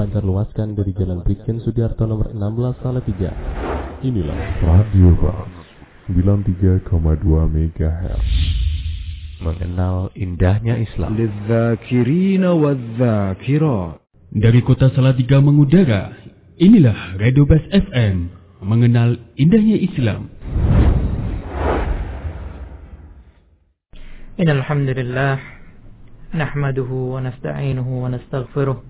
dipancar luaskan dari Jalan Brigjen Sudiarto nomor 16 Salatiga. Inilah Radio Bang 93,2 MHz. Mengenal indahnya Islam. للذاكرين والذاكرات Dari kota Salatiga mengudara, inilah Radio Bas FM, mengenal indahnya Islam. إن الحمد لله نحمده ونستعينه ونستغفره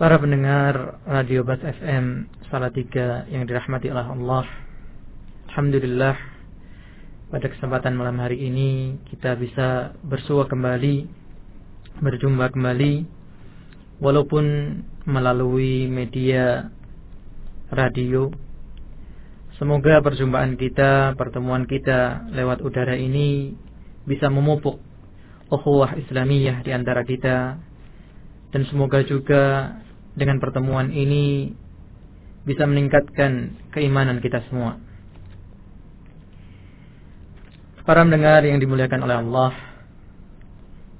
Para pendengar Radio Bas FM Salatiga yang dirahmati oleh Allah. Alhamdulillah Pada kesempatan malam hari ini Kita bisa bersua kembali Berjumpa kembali Walaupun melalui media radio. Semoga perjumpaan kita, pertemuan kita lewat udara ini bisa memupuk ukhuwah Islamiyah di antara kita. Dan semoga juga dengan pertemuan ini bisa meningkatkan keimanan kita semua. Para mendengar yang dimuliakan oleh Allah,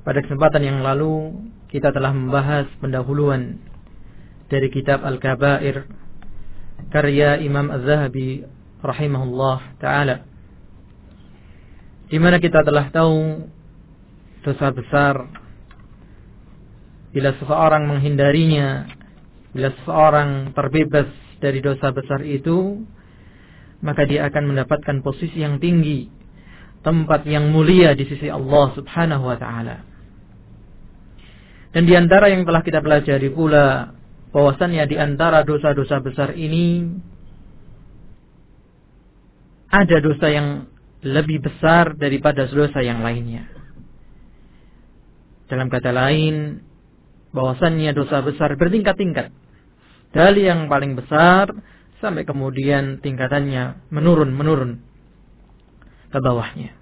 pada kesempatan yang lalu kita telah membahas pendahuluan dari kitab Al-Kabair karya Imam Az-Zahabi rahimahullah taala di mana kita telah tahu dosa besar bila seseorang menghindarinya bila seseorang terbebas dari dosa besar itu maka dia akan mendapatkan posisi yang tinggi tempat yang mulia di sisi Allah Subhanahu wa taala dan di antara yang telah kita pelajari pula bahwasannya di antara dosa-dosa besar ini ada dosa yang lebih besar daripada dosa yang lainnya. Dalam kata lain, bahwasannya dosa besar bertingkat-tingkat. Dari yang paling besar sampai kemudian tingkatannya menurun-menurun ke bawahnya.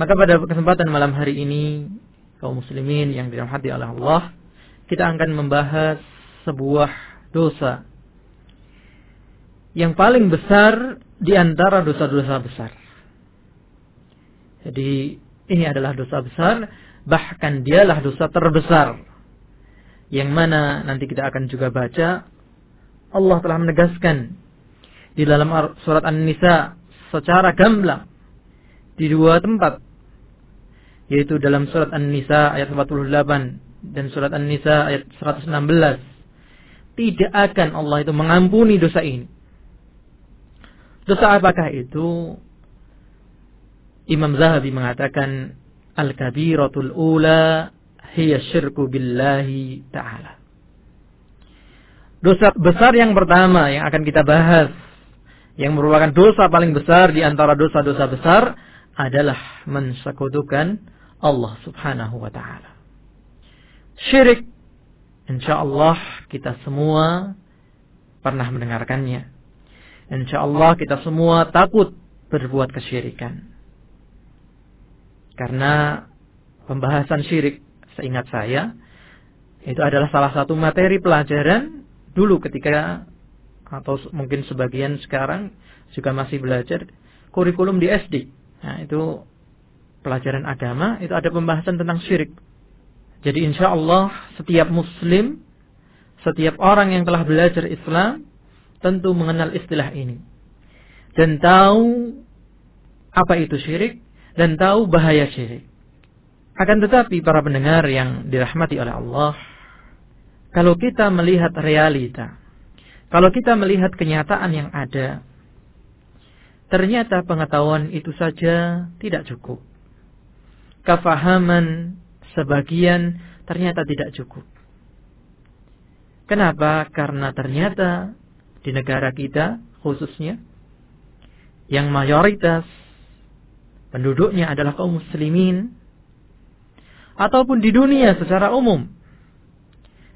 Maka pada kesempatan malam hari ini, kaum muslimin yang dirahmati oleh Allah, kita akan membahas sebuah dosa yang paling besar di antara dosa-dosa besar. Jadi ini adalah dosa besar, bahkan dialah dosa terbesar. Yang mana nanti kita akan juga baca Allah telah menegaskan di dalam surat An-Nisa secara gamblang di dua tempat yaitu dalam surat An-Nisa ayat 48 dan surat An-Nisa ayat 116 tidak akan Allah itu mengampuni dosa ini Dosa apakah itu? Imam Zahabi mengatakan Al-kabiratul ula hiya syirku billahi ta'ala. Dosa besar yang pertama yang akan kita bahas yang merupakan dosa paling besar di antara dosa-dosa besar adalah mensekutukan Allah Subhanahu wa taala. Syirik insyaallah kita semua pernah mendengarkannya. Insya Allah kita semua takut berbuat kesyirikan. Karena pembahasan syirik, seingat saya, itu adalah salah satu materi pelajaran dulu ketika atau mungkin sebagian sekarang juga masih belajar kurikulum di SD. Nah, itu pelajaran agama itu ada pembahasan tentang syirik. Jadi insya Allah setiap muslim, setiap orang yang telah belajar Islam tentu mengenal istilah ini. Dan tahu apa itu syirik dan tahu bahaya syirik. Akan tetapi para pendengar yang dirahmati oleh Allah, kalau kita melihat realita, kalau kita melihat kenyataan yang ada, ternyata pengetahuan itu saja tidak cukup. Kefahaman sebagian ternyata tidak cukup. Kenapa? Karena ternyata di negara kita khususnya yang mayoritas penduduknya adalah kaum muslimin ataupun di dunia secara umum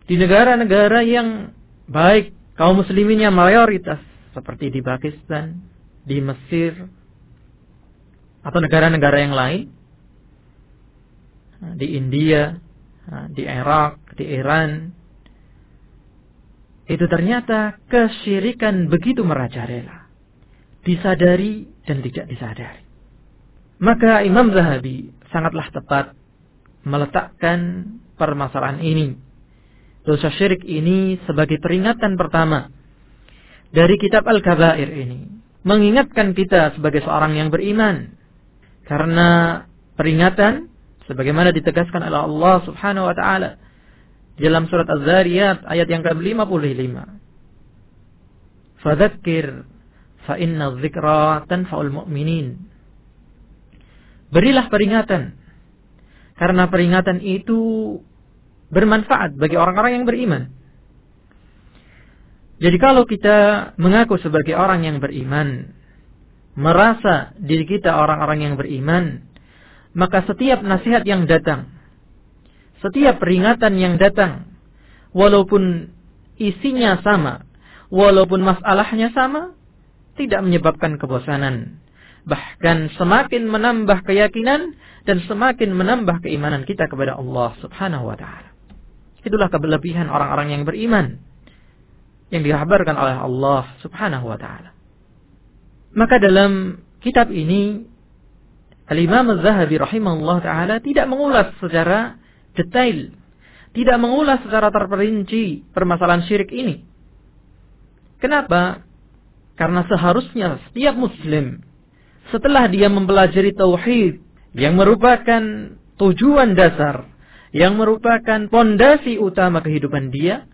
Di negara-negara yang baik kaum musliminnya mayoritas seperti di Pakistan, di Mesir, atau negara-negara yang lain, di India, di Irak, di Iran, itu ternyata kesyirikan begitu merajalela. Disadari dan tidak disadari. Maka Imam Zahabi sangatlah tepat meletakkan permasalahan ini. Dosa syirik ini sebagai peringatan pertama dari kitab Al-Kabair ini. Mengingatkan kita sebagai seorang yang beriman. Karena peringatan sebagaimana ditegaskan oleh Allah Subhanahu wa taala dalam surat Az-Zariyat ayat yang ke-55. Fadzakir fa inna dzikra tanfa'ul mu'minin. Berilah peringatan karena peringatan itu bermanfaat bagi orang-orang yang beriman. Jadi kalau kita mengaku sebagai orang yang beriman, merasa diri kita orang-orang yang beriman, maka setiap nasihat yang datang, setiap peringatan yang datang, walaupun isinya sama, walaupun masalahnya sama, tidak menyebabkan kebosanan. Bahkan semakin menambah keyakinan dan semakin menambah keimanan kita kepada Allah Subhanahu wa taala. Itulah kelebihan orang-orang yang beriman yang dikabarkan oleh Allah Subhanahu wa taala. Maka dalam kitab ini Al-Imam Az-Zahabi rahimahullah taala tidak mengulas secara detail, tidak mengulas secara terperinci permasalahan syirik ini. Kenapa? Karena seharusnya setiap muslim setelah dia mempelajari tauhid yang merupakan tujuan dasar, yang merupakan pondasi utama kehidupan dia,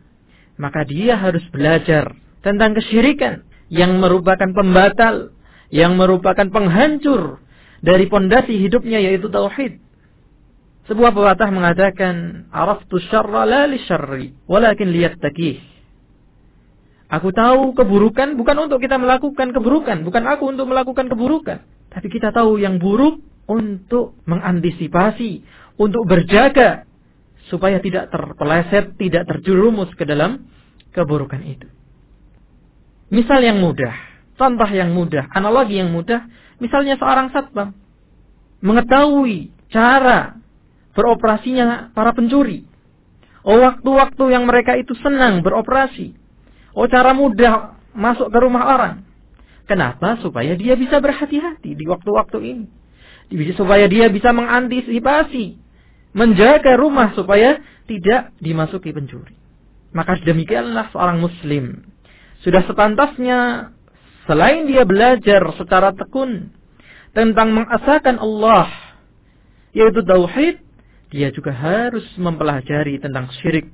maka dia harus belajar tentang kesyirikan yang merupakan pembatal, yang merupakan penghancur dari pondasi hidupnya yaitu tauhid. Sebuah pepatah mengatakan, "Araftu syarra la li syarri, walakin liyattaqih." Aku tahu keburukan bukan untuk kita melakukan keburukan, bukan aku untuk melakukan keburukan, tapi kita tahu yang buruk untuk mengantisipasi, untuk berjaga supaya tidak terpeleset, tidak terjerumus ke dalam keburukan itu. Misal yang mudah, contoh yang mudah, analogi yang mudah, misalnya seorang satpam mengetahui cara beroperasinya para pencuri. Oh waktu-waktu yang mereka itu senang beroperasi. Oh cara mudah masuk ke rumah orang. Kenapa? Supaya dia bisa berhati-hati di waktu-waktu ini. Supaya dia bisa mengantisipasi menjaga rumah supaya tidak dimasuki pencuri. Maka demikianlah seorang muslim. Sudah sepantasnya selain dia belajar secara tekun tentang mengesahkan Allah yaitu tauhid, dia juga harus mempelajari tentang syirik.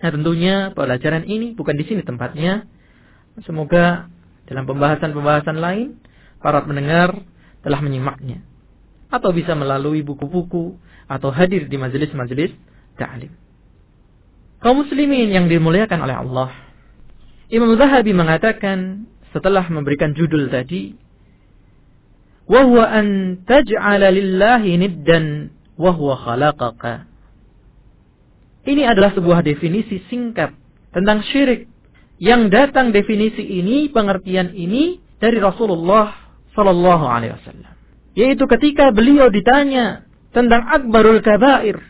Nah, tentunya pelajaran ini bukan di sini tempatnya. Semoga dalam pembahasan-pembahasan lain para pendengar telah menyimaknya atau bisa melalui buku-buku atau hadir di majelis-majelis ta'lim. Kaum muslimin yang dimuliakan oleh Allah. Imam Zahabi mengatakan setelah memberikan judul tadi, "Wa an taj'ala lillahi niddan wa huwa khalaqaka." Ini adalah sebuah definisi singkat tentang syirik yang datang definisi ini, pengertian ini dari Rasulullah Sallallahu Alaihi Wasallam. Yaitu ketika beliau ditanya tentang akbarul kabair,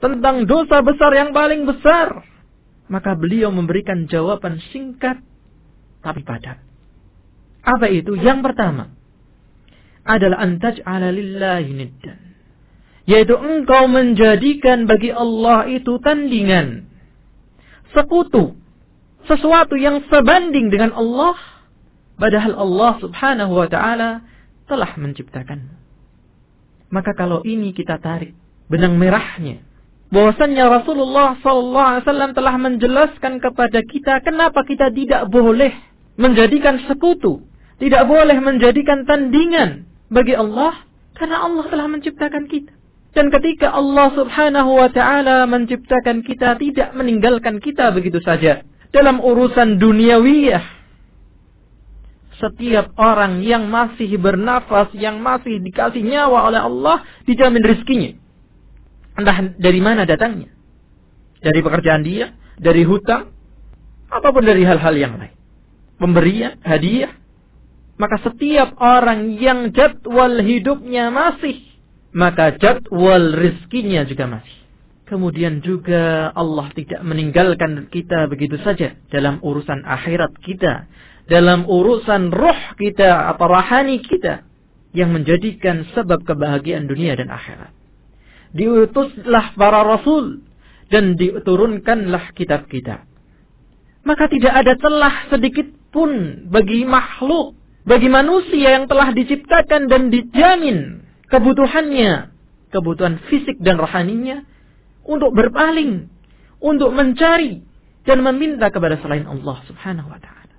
tentang dosa besar yang paling besar, maka beliau memberikan jawaban singkat tapi padat. Apa itu? Yang pertama adalah antaj ala lillahi niddan. Yaitu engkau menjadikan bagi Allah itu tandingan. Sekutu. Sesuatu yang sebanding dengan Allah. Padahal Allah subhanahu wa ta'ala telah menciptakan. Maka kalau ini kita tarik benang merahnya, bahwasannya Rasulullah SAW telah menjelaskan kepada kita kenapa kita tidak boleh menjadikan sekutu, tidak boleh menjadikan tandingan bagi Allah, karena Allah telah menciptakan kita. Dan ketika Allah subhanahu wa ta'ala menciptakan kita, tidak meninggalkan kita begitu saja. Dalam urusan duniawiyah, setiap orang yang masih bernafas, yang masih dikasih nyawa oleh Allah, dijamin rizkinya. Entah dari mana datangnya. dari pekerjaan dia, dari hutang, ataupun dari hal-hal yang lain. Pemberian, hadiah. Maka setiap orang yang jadwal hidupnya masih, maka jadwal rizkinya juga masih. Kemudian juga Allah tidak meninggalkan kita begitu saja dalam urusan akhirat kita, dalam urusan roh kita atau rahani kita yang menjadikan sebab kebahagiaan dunia dan akhirat. Diutuslah para rasul dan diturunkanlah kitab-kitab. Maka tidak ada celah sedikit pun bagi makhluk, bagi manusia yang telah diciptakan dan dijamin kebutuhannya, kebutuhan fisik dan rohaninya untuk berpaling, untuk mencari dan meminta kepada selain Allah Subhanahu wa taala.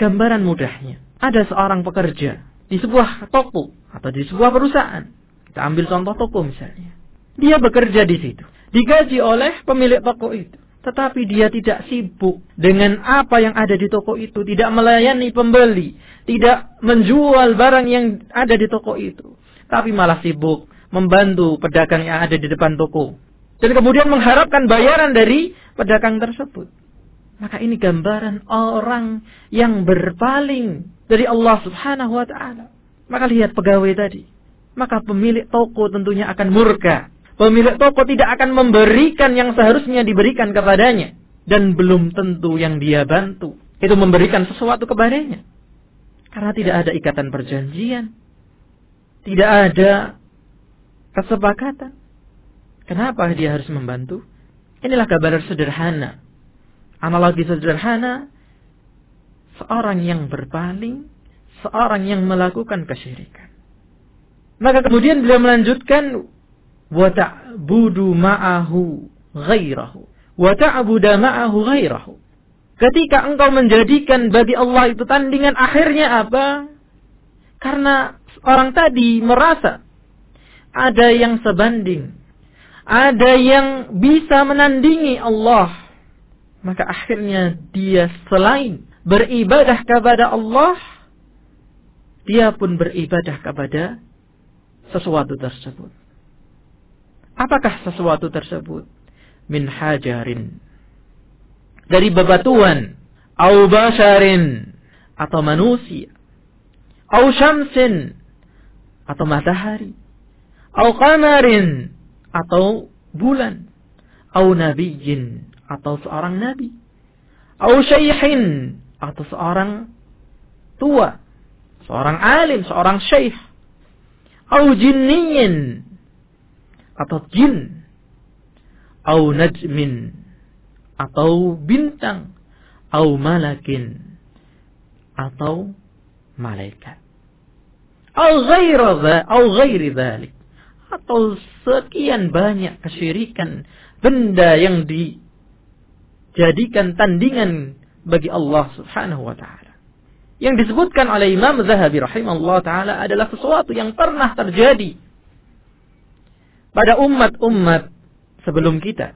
Gambaran mudahnya, ada seorang pekerja di sebuah toko atau di sebuah perusahaan. Kita ambil contoh toko misalnya. Dia bekerja di situ digaji oleh pemilik toko itu. Tetapi dia tidak sibuk dengan apa yang ada di toko itu. Tidak melayani pembeli. Tidak menjual barang yang ada di toko itu. Tapi malah sibuk membantu pedagang yang ada di depan toko. Dan kemudian mengharapkan bayaran dari pedagang tersebut. Maka ini gambaran orang yang berpaling dari Allah subhanahu wa ta'ala. Maka lihat pegawai tadi. Maka pemilik toko tentunya akan murka Pemilik toko tidak akan memberikan yang seharusnya diberikan kepadanya. Dan belum tentu yang dia bantu. Itu memberikan sesuatu kepadanya. Karena tidak ada ikatan perjanjian. Tidak ada kesepakatan. Kenapa dia harus membantu? Inilah kabar sederhana. Analogi sederhana. Seorang yang berpaling. Seorang yang melakukan kesyirikan. Maka kemudian beliau melanjutkan ma'ahu ghairahu wa ta'budu ma'ahu ghairahu ketika engkau menjadikan bagi Allah itu tandingan akhirnya apa karena orang tadi merasa ada yang sebanding ada yang bisa menandingi Allah maka akhirnya dia selain beribadah kepada Allah dia pun beribadah kepada sesuatu tersebut Apakah sesuatu tersebut? Min hajarin. Dari bebatuan. Au basharin. Atau manusia. Au syamsin. Atau matahari. Au qamarin. Atau bulan. Au nabiyin. Atau seorang nabi. Au syaihin. Atau seorang tua. Seorang alim, seorang syekh. Au jinniyin atau jin au najmin atau bintang au malakin atau malaikat au au ghairi dhalik atau sekian banyak kesyirikan benda yang dijadikan tandingan bagi Allah Subhanahu wa taala. Yang disebutkan oleh Imam Zahabi rahimahullah taala adalah sesuatu yang pernah terjadi pada umat-umat sebelum kita.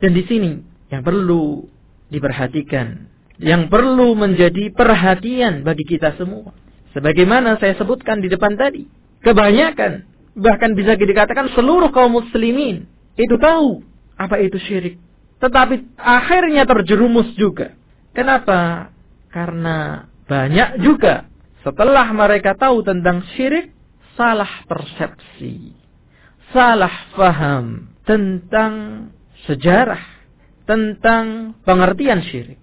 Dan di sini yang perlu diperhatikan, yang perlu menjadi perhatian bagi kita semua. Sebagaimana saya sebutkan di depan tadi, kebanyakan bahkan bisa dikatakan seluruh kaum muslimin itu tahu apa itu syirik. Tetapi akhirnya terjerumus juga. Kenapa? Karena banyak juga setelah mereka tahu tentang syirik, salah persepsi salah faham tentang sejarah, tentang pengertian syirik.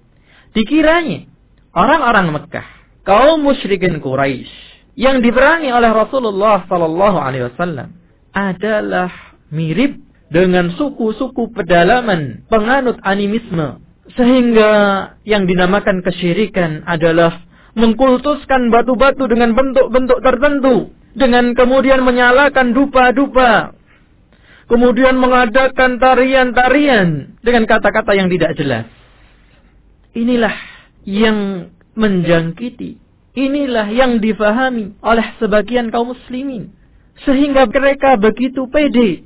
Dikiranya orang-orang Mekah, kaum musyrikin Quraisy yang diperangi oleh Rasulullah Sallallahu Alaihi Wasallam adalah mirip dengan suku-suku pedalaman penganut animisme sehingga yang dinamakan kesyirikan adalah mengkultuskan batu-batu dengan bentuk-bentuk tertentu dengan kemudian menyalakan dupa-dupa kemudian mengadakan tarian-tarian dengan kata-kata yang tidak jelas. Inilah yang menjangkiti, inilah yang difahami oleh sebagian kaum muslimin. Sehingga mereka begitu pede,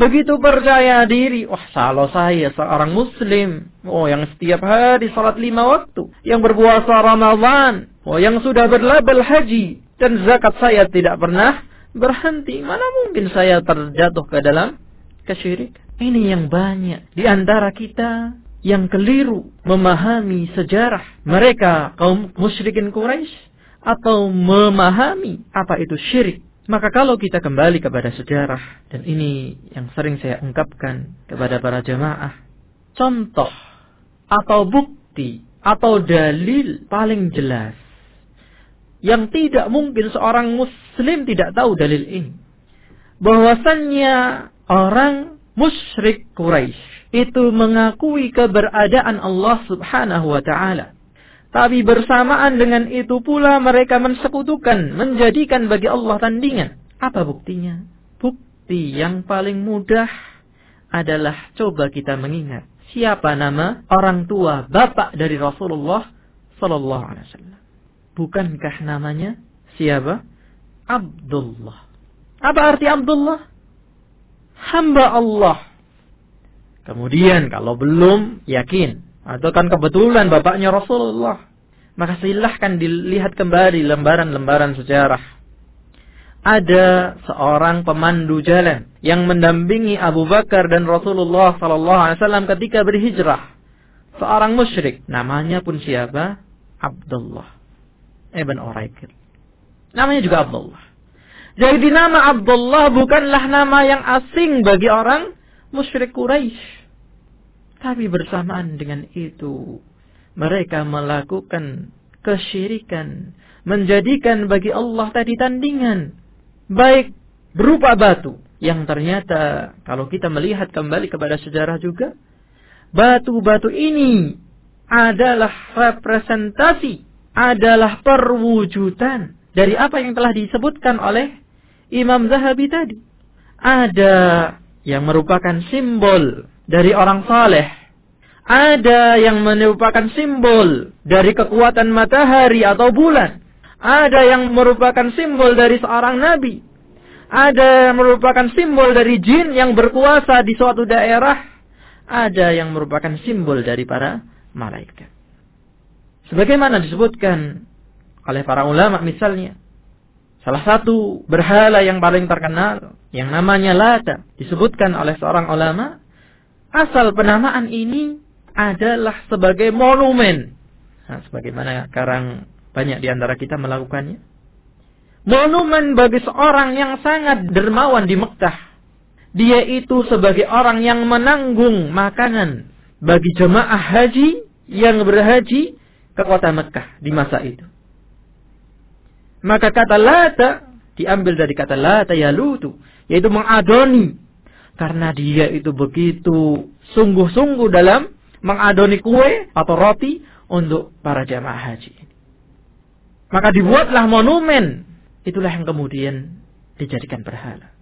begitu percaya diri. Wah, kalau saya seorang muslim, oh yang setiap hari salat lima waktu, yang berpuasa Ramadan, oh yang sudah berlabel haji, dan zakat saya tidak pernah berhenti. Mana mungkin saya terjatuh ke dalam kesyirikan? Ini yang banyak di antara kita yang keliru memahami sejarah mereka kaum musyrikin Quraisy atau memahami apa itu syirik. Maka kalau kita kembali kepada sejarah dan ini yang sering saya ungkapkan kepada para jamaah, contoh atau bukti atau dalil paling jelas yang tidak mungkin seorang muslim tidak tahu dalil ini bahwasannya orang musyrik Quraisy itu mengakui keberadaan Allah Subhanahu wa taala. Tapi bersamaan dengan itu pula mereka mensekutukan, menjadikan bagi Allah tandingan. Apa buktinya? Bukti yang paling mudah adalah coba kita mengingat siapa nama orang tua bapak dari Rasulullah sallallahu alaihi wasallam. Bukankah namanya siapa? Abdullah. Apa arti Abdullah? hamba Allah. Kemudian kalau belum yakin atau kan kebetulan bapaknya Rasulullah, maka silahkan dilihat kembali lembaran-lembaran sejarah. Ada seorang pemandu jalan yang mendampingi Abu Bakar dan Rasulullah Sallallahu Alaihi Wasallam ketika berhijrah. Seorang musyrik, namanya pun siapa? Abdullah ibn Uraikir. Namanya juga Abdullah. Jadi nama Abdullah bukanlah nama yang asing bagi orang musyrik Quraisy. Tapi bersamaan dengan itu, mereka melakukan kesyirikan, menjadikan bagi Allah tadi tandingan, baik berupa batu yang ternyata kalau kita melihat kembali kepada sejarah juga, batu-batu ini adalah representasi, adalah perwujudan dari apa yang telah disebutkan oleh Imam Zahabi tadi. Ada yang merupakan simbol dari orang saleh. Ada yang merupakan simbol dari kekuatan matahari atau bulan. Ada yang merupakan simbol dari seorang nabi. Ada yang merupakan simbol dari jin yang berkuasa di suatu daerah. Ada yang merupakan simbol dari para malaikat. Sebagaimana disebutkan oleh para ulama misalnya. Salah satu berhala yang paling terkenal yang namanya Lata disebutkan oleh seorang ulama asal penamaan ini adalah sebagai monumen. Nah, sebagaimana sekarang banyak di antara kita melakukannya. Monumen bagi seorang yang sangat dermawan di Mekah. Dia itu sebagai orang yang menanggung makanan bagi jemaah haji yang berhaji ke kota Mekah di masa itu. Maka kata lata diambil dari kata lata ya lutu. Yaitu mengadoni. Karena dia itu begitu sungguh-sungguh dalam mengadoni kue atau roti untuk para jamaah haji. Maka dibuatlah monumen. Itulah yang kemudian dijadikan berhala.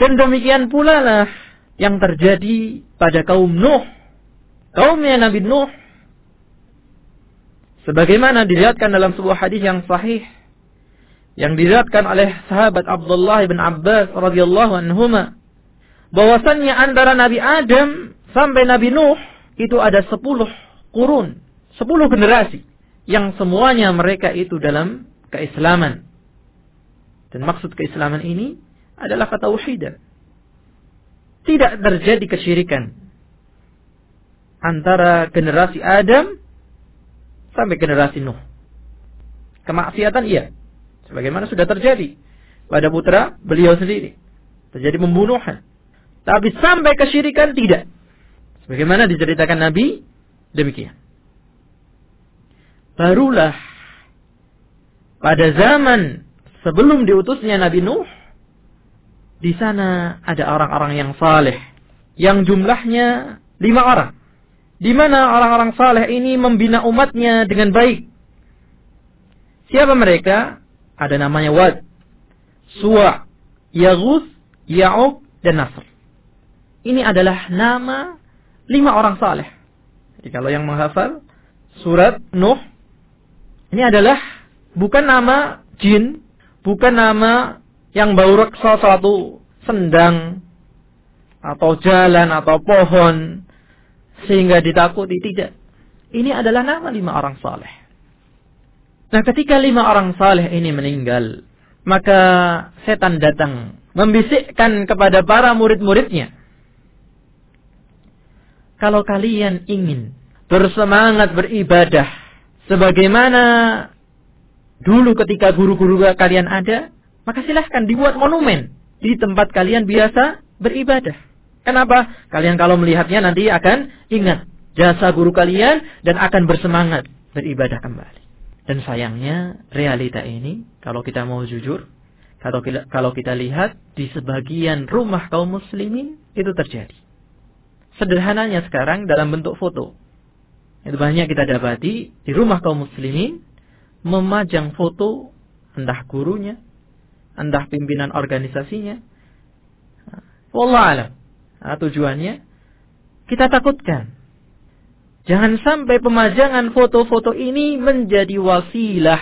Dan demikian pula lah yang terjadi pada kaum Nuh. Kaumnya Nabi Nuh. Sebagaimana dilihatkan dalam sebuah hadis yang sahih yang diriatkan oleh sahabat Abdullah bin Abbas radhiyallahu anhuma bahwasannya antara Nabi Adam sampai Nabi Nuh itu ada sepuluh kurun, sepuluh generasi yang semuanya mereka itu dalam keislaman. Dan maksud keislaman ini adalah ketauhidan. Tidak terjadi kesyirikan antara generasi Adam sampai generasi Nuh. Kemaksiatan iya, Sebagaimana sudah terjadi pada putra beliau sendiri. Terjadi pembunuhan. Tapi sampai kesyirikan tidak. Sebagaimana diceritakan Nabi, demikian. Barulah pada zaman sebelum diutusnya Nabi Nuh, di sana ada orang-orang yang saleh, yang jumlahnya lima orang. Di mana orang-orang saleh ini membina umatnya dengan baik. Siapa mereka? ada namanya Wad, Suwa, Yagus, Ya'ub, dan Nasr. Ini adalah nama lima orang saleh. Jadi kalau yang menghafal surat Nuh, ini adalah bukan nama jin, bukan nama yang bau reksa suatu sendang atau jalan atau pohon sehingga ditakuti tidak. Ini adalah nama lima orang saleh. Nah ketika lima orang saleh ini meninggal, maka setan datang membisikkan kepada para murid-muridnya. Kalau kalian ingin bersemangat beribadah sebagaimana dulu ketika guru-guru kalian ada, maka silahkan dibuat monumen di tempat kalian biasa beribadah. Kenapa? Kalian kalau melihatnya nanti akan ingat jasa guru kalian dan akan bersemangat beribadah kembali. Dan sayangnya realita ini kalau kita mau jujur, kalau kita, lihat di sebagian rumah kaum muslimin itu terjadi. Sederhananya sekarang dalam bentuk foto. Itu banyak kita dapati di rumah kaum muslimin memajang foto entah gurunya, entah pimpinan organisasinya. Wallah alam. Nah, tujuannya kita takutkan. Jangan sampai pemajangan foto-foto ini menjadi wasilah.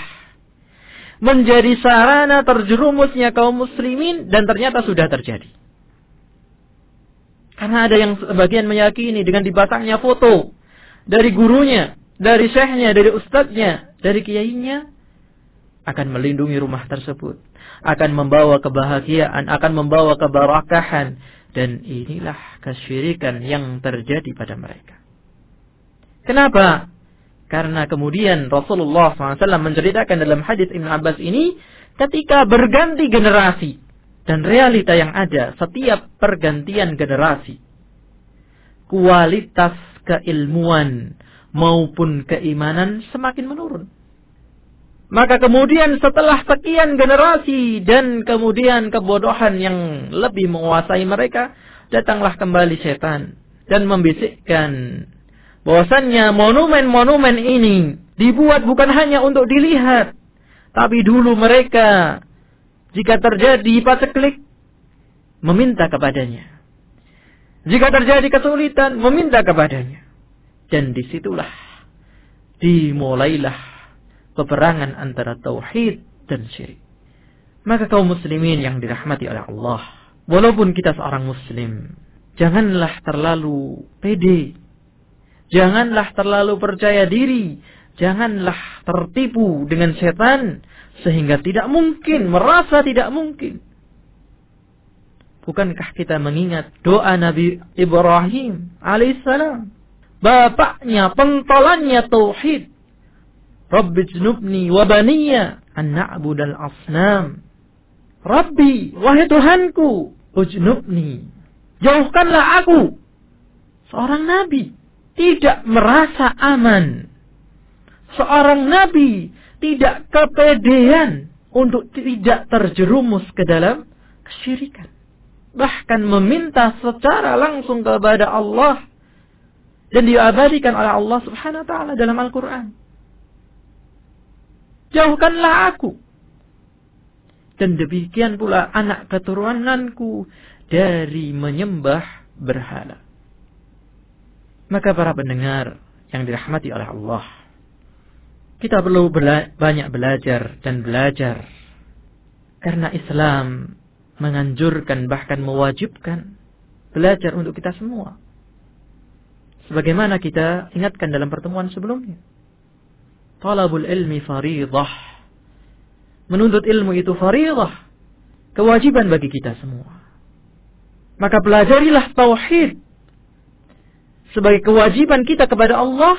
Menjadi sarana terjerumusnya kaum muslimin dan ternyata sudah terjadi. Karena ada yang sebagian meyakini dengan dipasangnya foto dari gurunya, dari syekhnya, dari ustadznya, dari kiainya akan melindungi rumah tersebut, akan membawa kebahagiaan, akan membawa keberkahan dan inilah kesyirikan yang terjadi pada mereka. Kenapa? Karena kemudian Rasulullah SAW menceritakan dalam hadis Ibn Abbas ini, ketika berganti generasi, dan realita yang ada setiap pergantian generasi. Kualitas keilmuan maupun keimanan semakin menurun. Maka kemudian setelah sekian generasi dan kemudian kebodohan yang lebih menguasai mereka, datanglah kembali setan dan membisikkan bahwasannya monumen-monumen ini dibuat bukan hanya untuk dilihat, tapi dulu mereka jika terjadi paceklik, meminta kepadanya. Jika terjadi kesulitan, meminta kepadanya. Dan di situlah dimulailah peperangan antara tauhid dan syirik. Maka kaum muslimin yang dirahmati oleh Allah, walaupun kita seorang muslim, janganlah terlalu pede. Janganlah terlalu percaya diri. Janganlah tertipu dengan setan sehingga tidak mungkin, merasa tidak mungkin. Bukankah kita mengingat doa Nabi Ibrahim alaihissalam? Bapaknya, pentolannya tauhid. Rabbi jnubni wa baniya an asnam. Rabbi, wahai Tuhanku, ujnubni. Jauhkanlah aku. Seorang nabi tidak merasa aman. Seorang nabi tidak kepedean untuk tidak terjerumus ke dalam kesyirikan. Bahkan meminta secara langsung kepada Allah dan diabadikan oleh Allah Subhanahu wa taala dalam Al-Qur'an. Jauhkanlah aku dan demikian pula anak keturunanku dari menyembah berhala. Maka para pendengar yang dirahmati oleh Allah, kita perlu bela banyak belajar dan belajar. Karena Islam menganjurkan bahkan mewajibkan belajar untuk kita semua. Sebagaimana kita ingatkan dalam pertemuan sebelumnya. Talabul ilmi faridah. Menuntut ilmu itu faridah. Kewajiban bagi kita semua. Maka pelajarilah tauhid sebagai kewajiban kita kepada Allah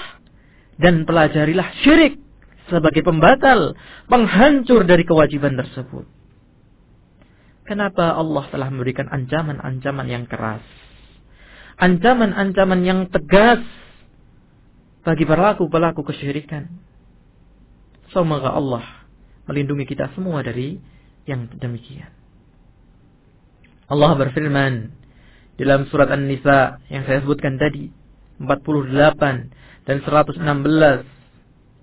dan pelajarilah syirik sebagai pembatal, penghancur dari kewajiban tersebut. Kenapa Allah telah memberikan ancaman-ancaman yang keras? Ancaman-ancaman yang tegas bagi pelaku-pelaku kesyirikan. Semoga Allah melindungi kita semua dari yang demikian. Allah berfirman dalam surat An-Nisa yang saya sebutkan tadi 48 dan 116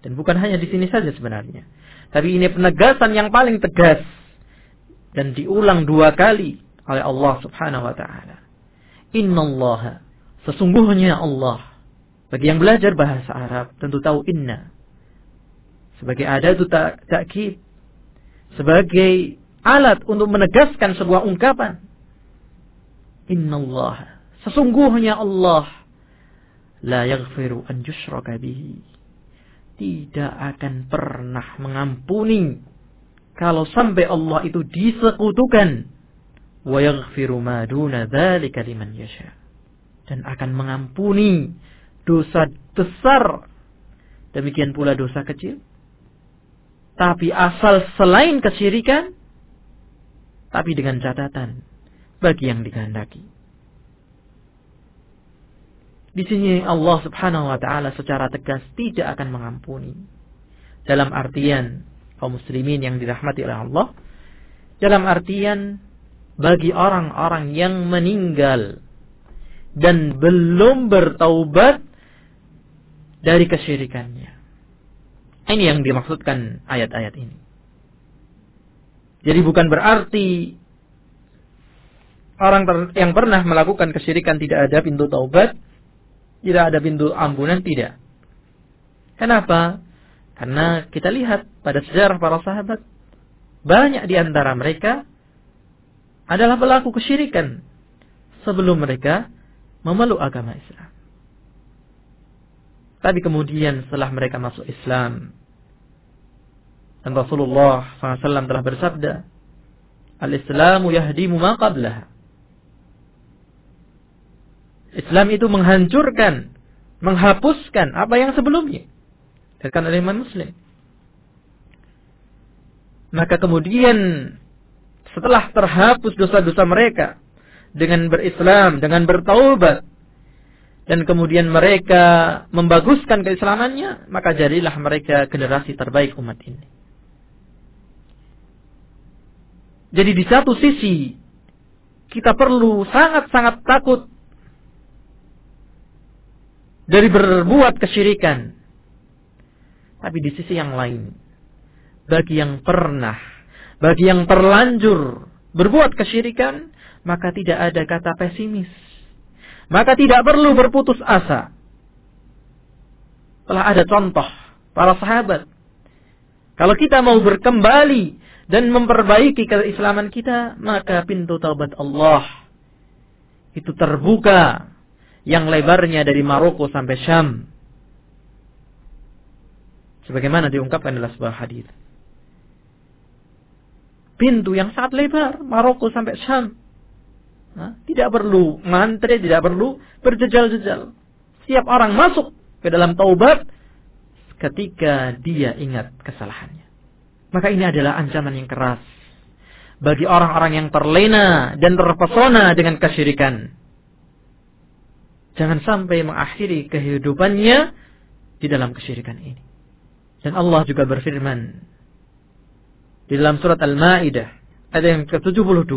dan bukan hanya di sini saja sebenarnya. Tapi ini penegasan yang paling tegas. Dan diulang dua kali oleh Allah subhanahu wa ta'ala. Inna Allah. Sesungguhnya Allah. Bagi yang belajar bahasa Arab tentu tahu inna. Sebagai ada itu takkid. Sebagai alat untuk menegaskan sebuah ungkapan. Inna Allah. Sesungguhnya Allah. La yaghfiru an yushraka bihi tidak akan pernah mengampuni kalau sampai Allah itu disekutukan wa yaghfiru ma duna dan akan mengampuni dosa besar. Demikian pula dosa kecil. Tapi asal selain kesyirikan, tapi dengan catatan bagi yang dikehendaki. Di sini Allah Subhanahu wa taala secara tegas tidak akan mengampuni. Dalam artian kaum muslimin yang dirahmati oleh Allah, dalam artian bagi orang-orang yang meninggal dan belum bertaubat dari kesyirikannya. Ini yang dimaksudkan ayat-ayat ini. Jadi bukan berarti orang yang pernah melakukan kesyirikan tidak ada pintu taubat, tidak ada pintu ampunan, tidak. Kenapa? Karena kita lihat pada sejarah para sahabat, banyak di antara mereka adalah pelaku kesyirikan sebelum mereka memeluk agama Islam. Tapi kemudian setelah mereka masuk Islam, dan Rasulullah SAW telah bersabda, Al-Islamu yahdimu ma qablaha. Islam itu menghancurkan, menghapuskan apa yang sebelumnya. Dikatakan oleh iman muslim. Maka kemudian setelah terhapus dosa-dosa mereka dengan berislam, dengan bertaubat, dan kemudian mereka membaguskan keislamannya, maka jadilah mereka generasi terbaik umat ini. Jadi di satu sisi kita perlu sangat-sangat takut dari berbuat kesyirikan. Tapi di sisi yang lain, bagi yang pernah, bagi yang terlanjur berbuat kesyirikan, maka tidak ada kata pesimis. Maka tidak perlu berputus asa. Telah ada contoh para sahabat. Kalau kita mau berkembali dan memperbaiki keislaman kita, maka pintu taubat Allah itu terbuka yang lebarnya dari Maroko sampai Syam. Sebagaimana diungkapkan dalam sebuah hadis. Pintu yang sangat lebar, Maroko sampai Syam. Nah, tidak perlu mantri, tidak perlu berjejal-jejal. Setiap orang masuk ke dalam taubat ketika dia ingat kesalahannya. Maka ini adalah ancaman yang keras bagi orang-orang yang terlena dan terpesona dengan kesyirikan. Jangan sampai mengakhiri kehidupannya di dalam kesyirikan ini. Dan Allah juga berfirman di dalam surat Al-Maidah ayat yang ke-72.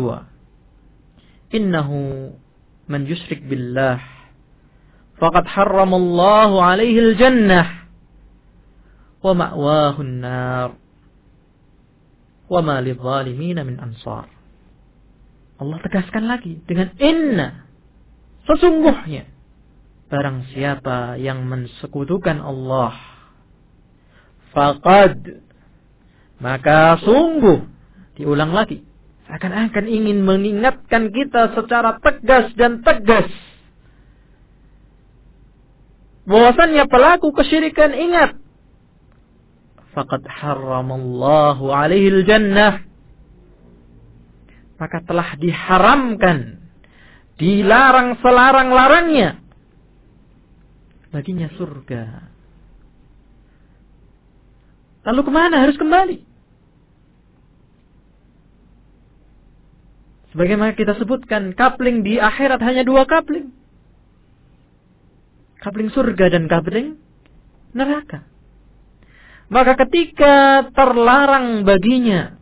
Innahu man yusyrik billah faqad harramallahu alaihi al-jannah wa ma'wahu an-nar wa ma lidh-dhalimin min ansar. Allah tegaskan lagi dengan inna sesungguhnya Barang siapa yang mensekutukan Allah Faqad Maka sungguh Diulang lagi Akan-akan ingin mengingatkan kita secara tegas dan tegas. Bahwasannya pelaku kesyirikan ingat faqad haramallahu alaihi jannah. Maka telah diharamkan dilarang selarang-larangnya baginya surga. Lalu ke mana harus kembali? Sebagaimana kita sebutkan, kapling di akhirat hanya dua kapling. Kapling surga dan kapling neraka. Maka ketika terlarang baginya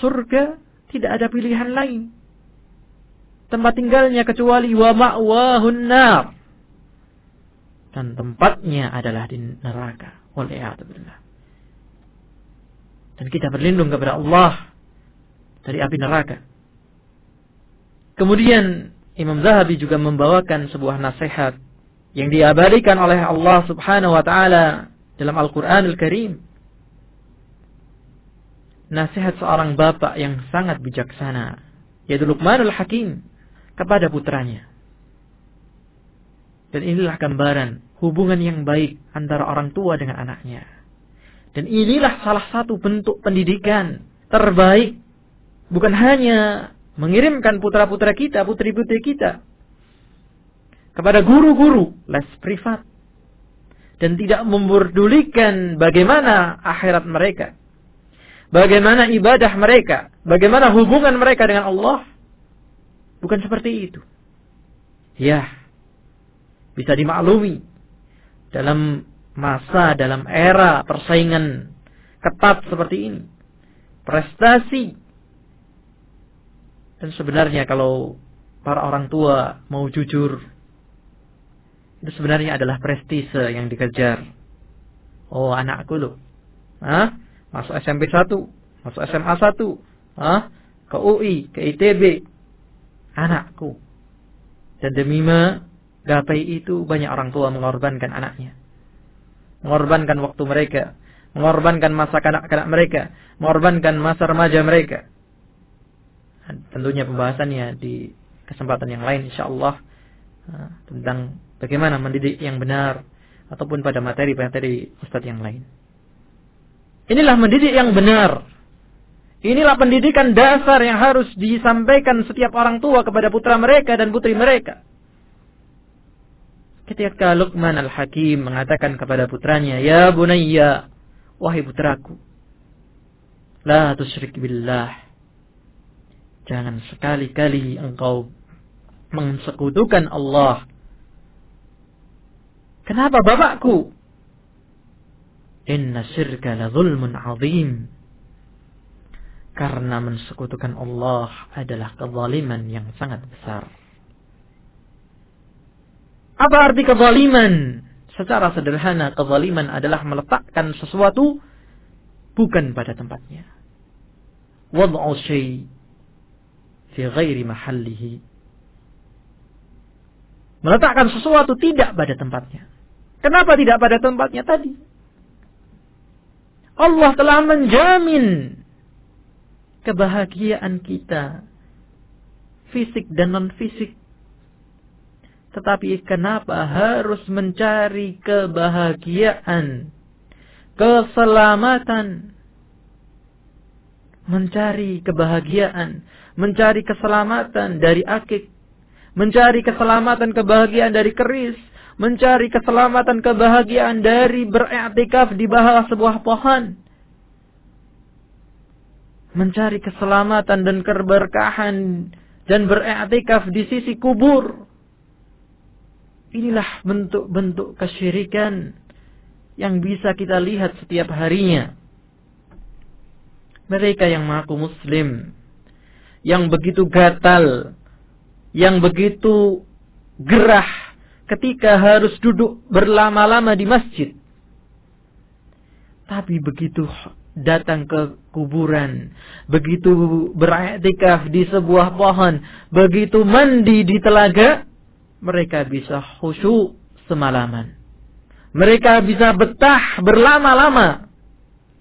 surga, tidak ada pilihan lain tempat tinggalnya kecuali wa ma'wahun nar. Dan tempatnya adalah di neraka. Wal'iyatubillah. Dan kita berlindung kepada Allah dari api neraka. Kemudian Imam Zahabi juga membawakan sebuah nasihat yang diabadikan oleh Allah Subhanahu wa taala dalam Al-Qur'anul Karim. Nasihat seorang bapak yang sangat bijaksana, yaitu Luqmanul Hakim kepada putranya. Dan inilah gambaran hubungan yang baik antara orang tua dengan anaknya. Dan inilah salah satu bentuk pendidikan terbaik. Bukan hanya mengirimkan putra-putra kita, putri-putri kita kepada guru-guru les privat dan tidak memperdulikan bagaimana akhirat mereka, bagaimana ibadah mereka, bagaimana hubungan mereka dengan Allah. Bukan seperti itu. Ya, bisa dimaklumi dalam masa, dalam era persaingan ketat seperti ini. Prestasi. Dan sebenarnya kalau para orang tua mau jujur, itu sebenarnya adalah prestise yang dikejar. Oh anakku loh. Hah? Masuk SMP 1, masuk SMA 1, Hah? ke UI, ke ITB. Anakku. Dan demi menggapai itu banyak orang tua mengorbankan anaknya. Mengorbankan waktu mereka. Mengorbankan masa kanak-kanak mereka. Mengorbankan masa remaja mereka. tentunya pembahasannya di kesempatan yang lain insyaAllah. Tentang bagaimana mendidik yang benar. Ataupun pada materi-materi Ustadz yang lain. Inilah mendidik yang benar. Inilah pendidikan dasar yang harus disampaikan setiap orang tua kepada putra mereka dan putri mereka. Ketika Luqman al-Hakim mengatakan kepada putranya, Ya bunayya, wahai putraku, La tusyrik billah. Jangan sekali-kali engkau mensekutukan Allah. Kenapa bapakku? Inna syirka la zulmun azim karena mensekutukan Allah adalah kezaliman yang sangat besar. Apa arti kezaliman? Secara sederhana, kezaliman adalah meletakkan sesuatu bukan pada tempatnya. Wad'u syai' fi ghairi mahallihi. Meletakkan sesuatu tidak pada tempatnya. Kenapa tidak pada tempatnya tadi? Allah telah menjamin kebahagiaan kita, fisik dan non-fisik. Tetapi kenapa harus mencari kebahagiaan, keselamatan, mencari kebahagiaan, mencari keselamatan dari akik, mencari keselamatan kebahagiaan dari keris, mencari keselamatan kebahagiaan dari beriktikaf di bawah sebuah pohon, mencari keselamatan dan keberkahan dan beriktikaf di sisi kubur. Inilah bentuk-bentuk kesyirikan yang bisa kita lihat setiap harinya. Mereka yang mengaku muslim, yang begitu gatal, yang begitu gerah ketika harus duduk berlama-lama di masjid. Tapi begitu datang ke kuburan, begitu beriktikaf di sebuah pohon, begitu mandi di telaga, mereka bisa khusyuk semalaman. Mereka bisa betah berlama-lama.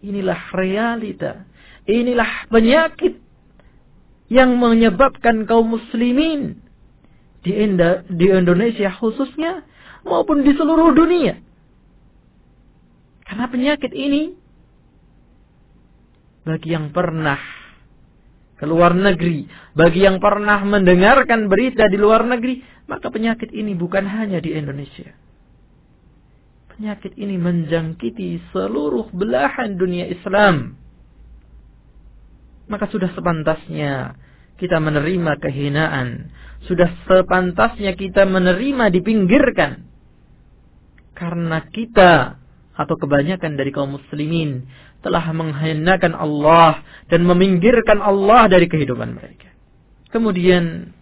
Inilah realita. Inilah penyakit yang menyebabkan kaum muslimin di, di Indonesia khususnya maupun di seluruh dunia. Karena penyakit ini bagi yang pernah ke luar negeri, bagi yang pernah mendengarkan berita di luar negeri, maka penyakit ini bukan hanya di Indonesia. Penyakit ini menjangkiti seluruh belahan dunia Islam. Maka sudah sepantasnya kita menerima kehinaan. Sudah sepantasnya kita menerima dipinggirkan. Karena kita atau kebanyakan dari kaum muslimin telah menghinakan Allah dan meminggirkan Allah dari kehidupan mereka. Kemudian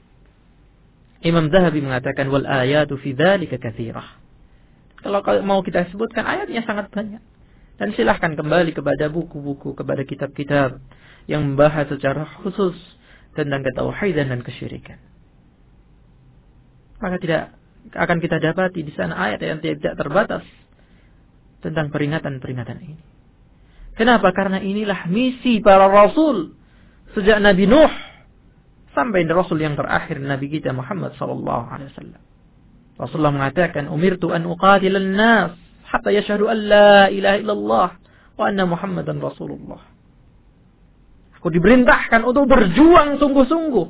Imam Zahabi mengatakan wal ayatu fi dzalika katsirah. Kalau mau kita sebutkan ayatnya sangat banyak. Dan silahkan kembali kepada buku-buku, kepada kitab-kitab yang membahas secara khusus tentang ketauhidan dan kesyirikan. Maka tidak akan kita dapati di sana ayat yang tidak terbatas tentang peringatan-peringatan ini. Kenapa? Karena inilah misi para rasul sejak Nabi Nuh sampai Rasul yang terakhir Nabi kita Muhammad sallallahu alaihi wasallam. Rasulullah mengatakan, "Umirtu an uqatilan nas hatta yashhadu an la ilaha illallah wa anna Muhammadan Rasulullah." Aku diperintahkan untuk berjuang sungguh-sungguh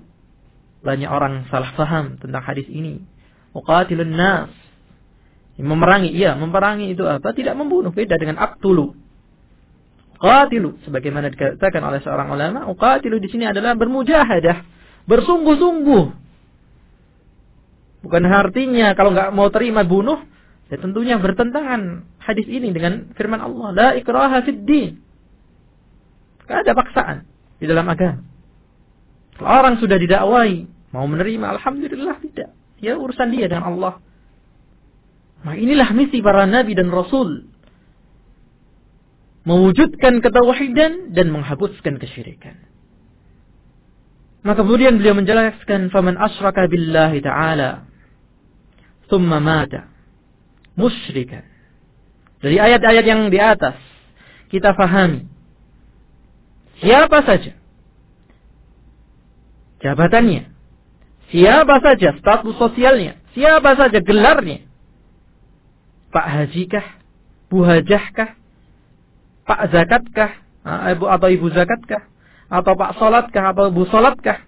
banyak orang salah paham tentang hadis ini. Uqatilun nas. Memerangi, iya, memerangi itu apa? Tidak membunuh, beda dengan aktulu. Qatilu sebagaimana dikatakan oleh seorang ulama, uqatilu di sini adalah bermujahadah, bersungguh-sungguh. Bukan artinya kalau nggak mau terima bunuh, ya tentunya bertentangan hadis ini dengan firman Allah, la ikraha fid din. Ada paksaan di dalam agama. Kalau orang sudah didakwai, mau menerima, alhamdulillah tidak. Ya urusan dia dengan Allah. Nah inilah misi para nabi dan rasul mewujudkan ketauhidan dan menghapuskan kesyirikan. Maka kemudian beliau menjelaskan faman asyraka billahi ta'ala thumma mata musyrikan. Dari ayat-ayat yang di atas kita fahami siapa saja jabatannya, siapa saja status sosialnya, siapa saja gelarnya. Pak Hajikah, Bu Hajahkah, Pak zakatkah? Ibu atau ibu zakatkah? Atau Pak solatkah? Atau ibu solatkah?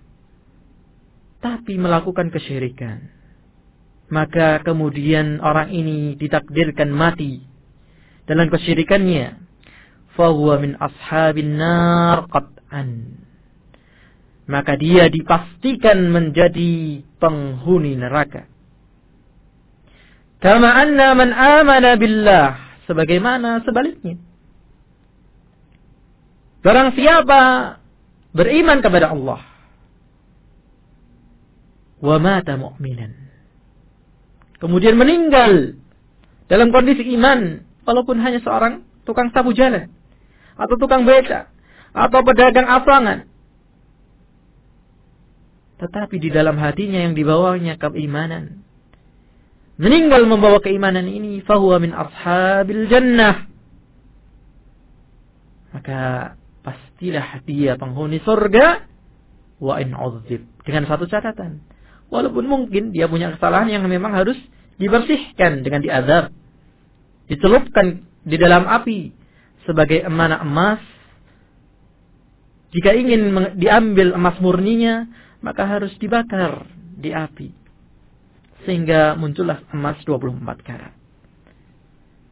Tapi melakukan kesyirikan. Maka kemudian orang ini ditakdirkan mati dalam kesyirikannya. Fahuwa min ashabin nar qat'an. Maka dia dipastikan menjadi penghuni neraka. Kama anna man amana billah. Sebagaimana sebaliknya Barang siapa beriman kepada Allah wa mata mu'minan. Kemudian meninggal dalam kondisi iman walaupun hanya seorang tukang sapu jalan atau tukang beca atau pedagang asangan. Tetapi di dalam hatinya yang dibawanya keimanan. Meninggal membawa keimanan ini fahuwa min ashabil jannah. Maka pastilah dia penghuni surga wa in uzib dengan satu catatan. Walaupun mungkin dia punya kesalahan yang memang harus dibersihkan dengan diazab. Dicelupkan di dalam api sebagai emana emas. Jika ingin diambil emas murninya maka harus dibakar di api sehingga muncullah emas 24 karat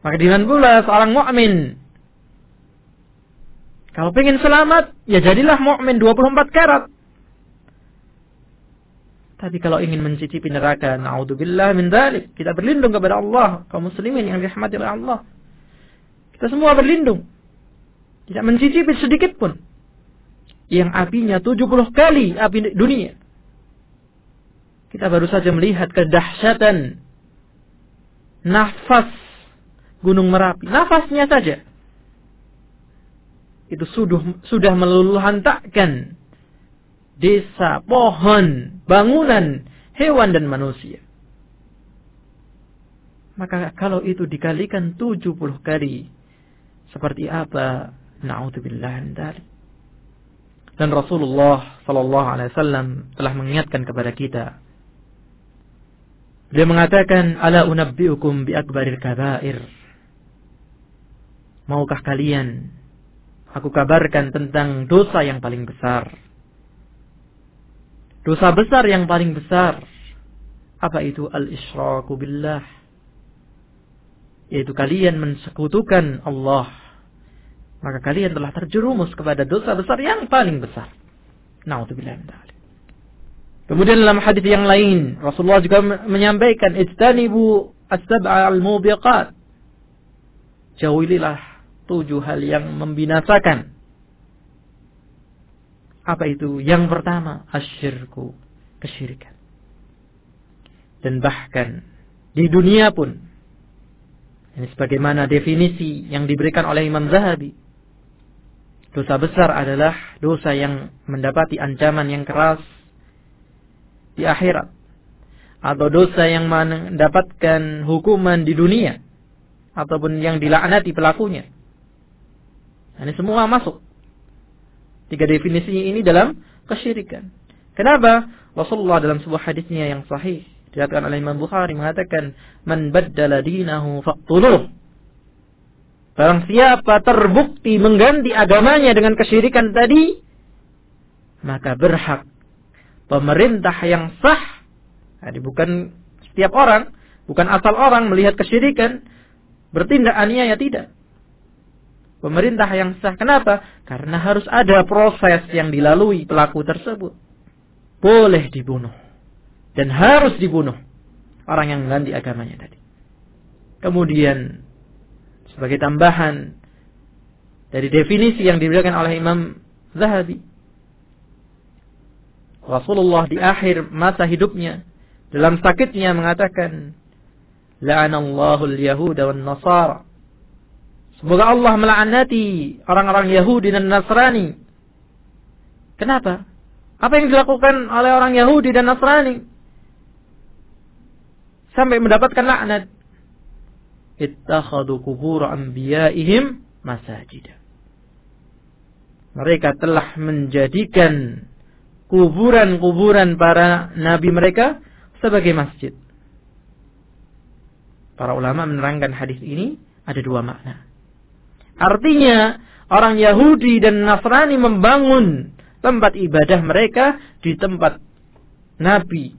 maka dengan pula seorang mukmin kalau pengen selamat, ya jadilah mukmin 24 karat. Tapi kalau ingin mencicipi neraka, naudzubillah min dzalik, kita berlindung kepada Allah, kaum muslimin yang dirahmati oleh Allah. Kita semua berlindung. Tidak mencicipi sedikit pun. Yang apinya 70 kali api dunia. Kita baru saja melihat kedahsyatan nafas Gunung Merapi. Nafasnya saja itu sudah sudah meluluhantakkan desa, pohon, bangunan, hewan dan manusia. Maka kalau itu dikalikan 70 kali seperti apa? Na'udzubillah dari. Dan Rasulullah sallallahu alaihi wasallam telah mengingatkan kepada kita. Dia mengatakan, "Ala unabbiukum bi akbaril kabair." Maukah kalian Aku kabarkan tentang dosa yang paling besar. Dosa besar yang paling besar. Apa itu al-isyraku billah? Yaitu kalian mensekutukan Allah. Maka kalian telah terjerumus kepada dosa besar yang paling besar. Na'udzubillah Kemudian dalam hadis yang lain, Rasulullah juga menyampaikan, "Ijtanibu as-sab'a al-mubiqat." Jauhilah tujuh hal yang membinasakan. Apa itu? Yang pertama, asyirku, kesyirikan. Dan bahkan di dunia pun, ini sebagaimana definisi yang diberikan oleh Imam Zahabi, dosa besar adalah dosa yang mendapati ancaman yang keras di akhirat atau dosa yang mendapatkan hukuman di dunia ataupun yang dilaknati pelakunya ini semua masuk. Tiga definisi ini dalam kesyirikan. Kenapa? Rasulullah dalam sebuah hadisnya yang sahih dikatakan oleh Imam Bukhari mengatakan man baddala dinahu faqtuluh. Barang siapa terbukti mengganti agamanya dengan kesyirikan tadi, maka berhak pemerintah yang sah. Jadi bukan setiap orang, bukan asal orang melihat kesyirikan bertindak aniaya tidak. Pemerintah yang sah. Kenapa? Karena harus ada proses yang dilalui pelaku tersebut. Boleh dibunuh. Dan harus dibunuh. Orang yang mengganti agamanya tadi. Kemudian sebagai tambahan dari definisi yang diberikan oleh Imam Zahabi. Rasulullah di akhir masa hidupnya dalam sakitnya mengatakan la'anallahu al-yahud wan nasara semoga Allah melaknati orang-orang Yahudi dan Nasrani. Kenapa? Apa yang dilakukan oleh orang Yahudi dan Nasrani? Sampai mendapatkan laknat. Ittakhadhu qubur anbiya'ihim masajid mereka telah menjadikan kuburan-kuburan para nabi mereka sebagai masjid. Para ulama menerangkan hadis ini ada dua makna. Artinya orang Yahudi dan Nasrani membangun tempat ibadah mereka di tempat Nabi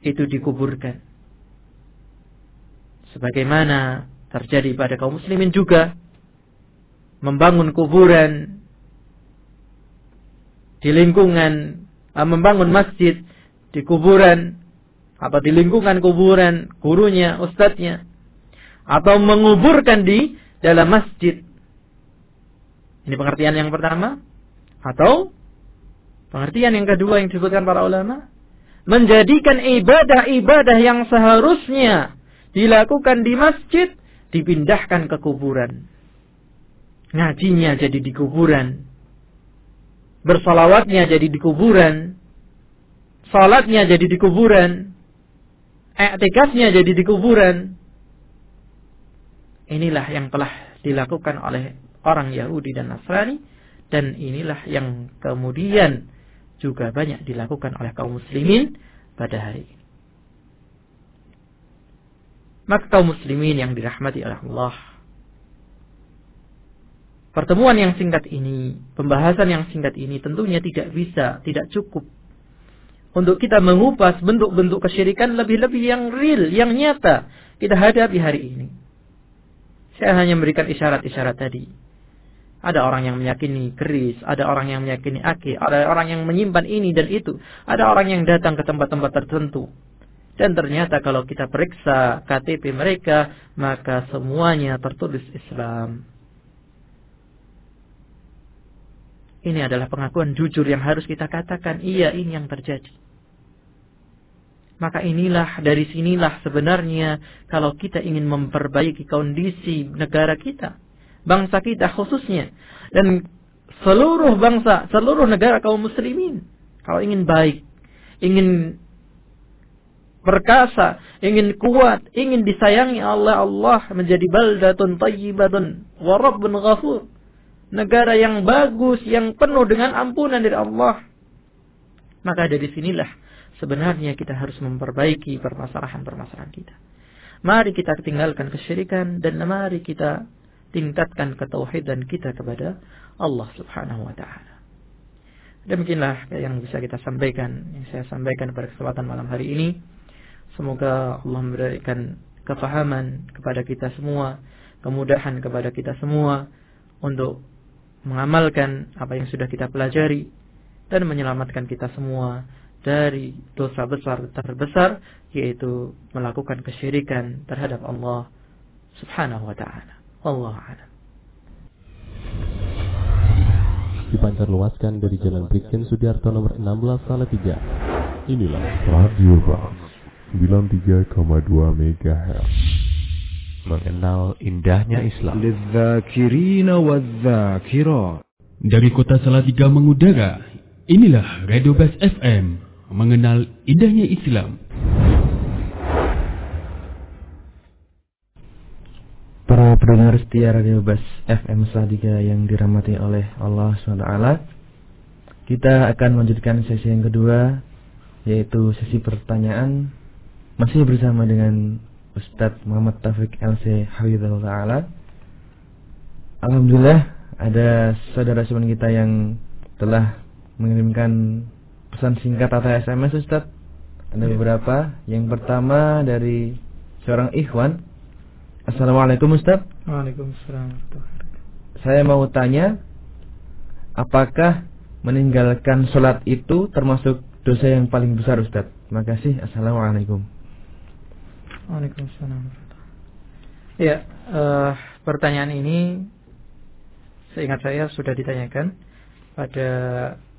itu dikuburkan. Sebagaimana terjadi pada kaum muslimin juga membangun kuburan di lingkungan membangun masjid di kuburan atau di lingkungan kuburan gurunya, ustadznya atau menguburkan di dalam masjid. Ini pengertian yang pertama atau pengertian yang kedua yang disebutkan para ulama menjadikan ibadah-ibadah yang seharusnya dilakukan di masjid dipindahkan ke kuburan. Ngajinya jadi di kuburan bersolawatnya jadi di kuburan, salatnya jadi di kuburan, etikafnya jadi di kuburan. Inilah yang telah dilakukan oleh orang Yahudi dan Nasrani dan inilah yang kemudian juga banyak dilakukan oleh kaum muslimin pada hari ini. Maka kaum muslimin yang dirahmati oleh Allah Pertemuan yang singkat ini, pembahasan yang singkat ini tentunya tidak bisa, tidak cukup untuk kita mengupas bentuk-bentuk kesyirikan lebih-lebih yang real, yang nyata kita hadapi hari ini. Saya hanya memberikan isyarat-isyarat tadi. Ada orang yang meyakini keris, ada orang yang meyakini aki, ada orang yang menyimpan ini dan itu, ada orang yang datang ke tempat-tempat tertentu. Dan ternyata kalau kita periksa KTP mereka, maka semuanya tertulis Islam. Ini adalah pengakuan jujur yang harus kita katakan, iya ini yang terjadi. Maka inilah, dari sinilah sebenarnya kalau kita ingin memperbaiki kondisi negara kita, bangsa kita khususnya, dan seluruh bangsa, seluruh negara kaum muslimin, kalau ingin baik, ingin perkasa, ingin kuat, ingin disayangi Allah Allah menjadi baldatun tayyibatun wa rabbun ghafur negara yang bagus, yang penuh dengan ampunan dari Allah. Maka dari sinilah sebenarnya kita harus memperbaiki permasalahan-permasalahan kita. Mari kita tinggalkan kesyirikan dan mari kita tingkatkan ketauhidan kita kepada Allah Subhanahu wa taala. Demikianlah yang bisa kita sampaikan, yang saya sampaikan pada kesempatan malam hari ini. Semoga Allah memberikan kefahaman kepada kita semua, kemudahan kepada kita semua untuk mengamalkan apa yang sudah kita pelajari dan menyelamatkan kita semua dari dosa besar terbesar yaitu melakukan kesyirikan terhadap Allah Subhanahu wa taala. Wallahu a'lam. Dipancar luaskan dari Jalan Brigjen Sudiarto nomor 16 Salatiga. Inilah Radio Bang 93,2 MHz mengenal indahnya Islam. Dari kota Salatiga mengudara, inilah Radio Bas FM, mengenal indahnya Islam. Para pendengar setia Radio Bas FM Salatiga yang dirahmati oleh Allah SWT, kita akan melanjutkan sesi yang kedua, yaitu sesi pertanyaan, masih bersama dengan Ustadz Muhammad Taufik LC Hafizahullah Ta'ala Alhamdulillah ada saudara saudara kita yang telah mengirimkan pesan singkat atau SMS Ustaz. Ada beberapa. Yang pertama dari seorang ikhwan. Assalamualaikum Ustaz. Waalaikumsalam. Saya mau tanya, apakah meninggalkan sholat itu termasuk dosa yang paling besar Ustaz? Terima kasih. Assalamualaikum. Waalaikumsalam. Ya, eh, pertanyaan ini seingat saya sudah ditanyakan pada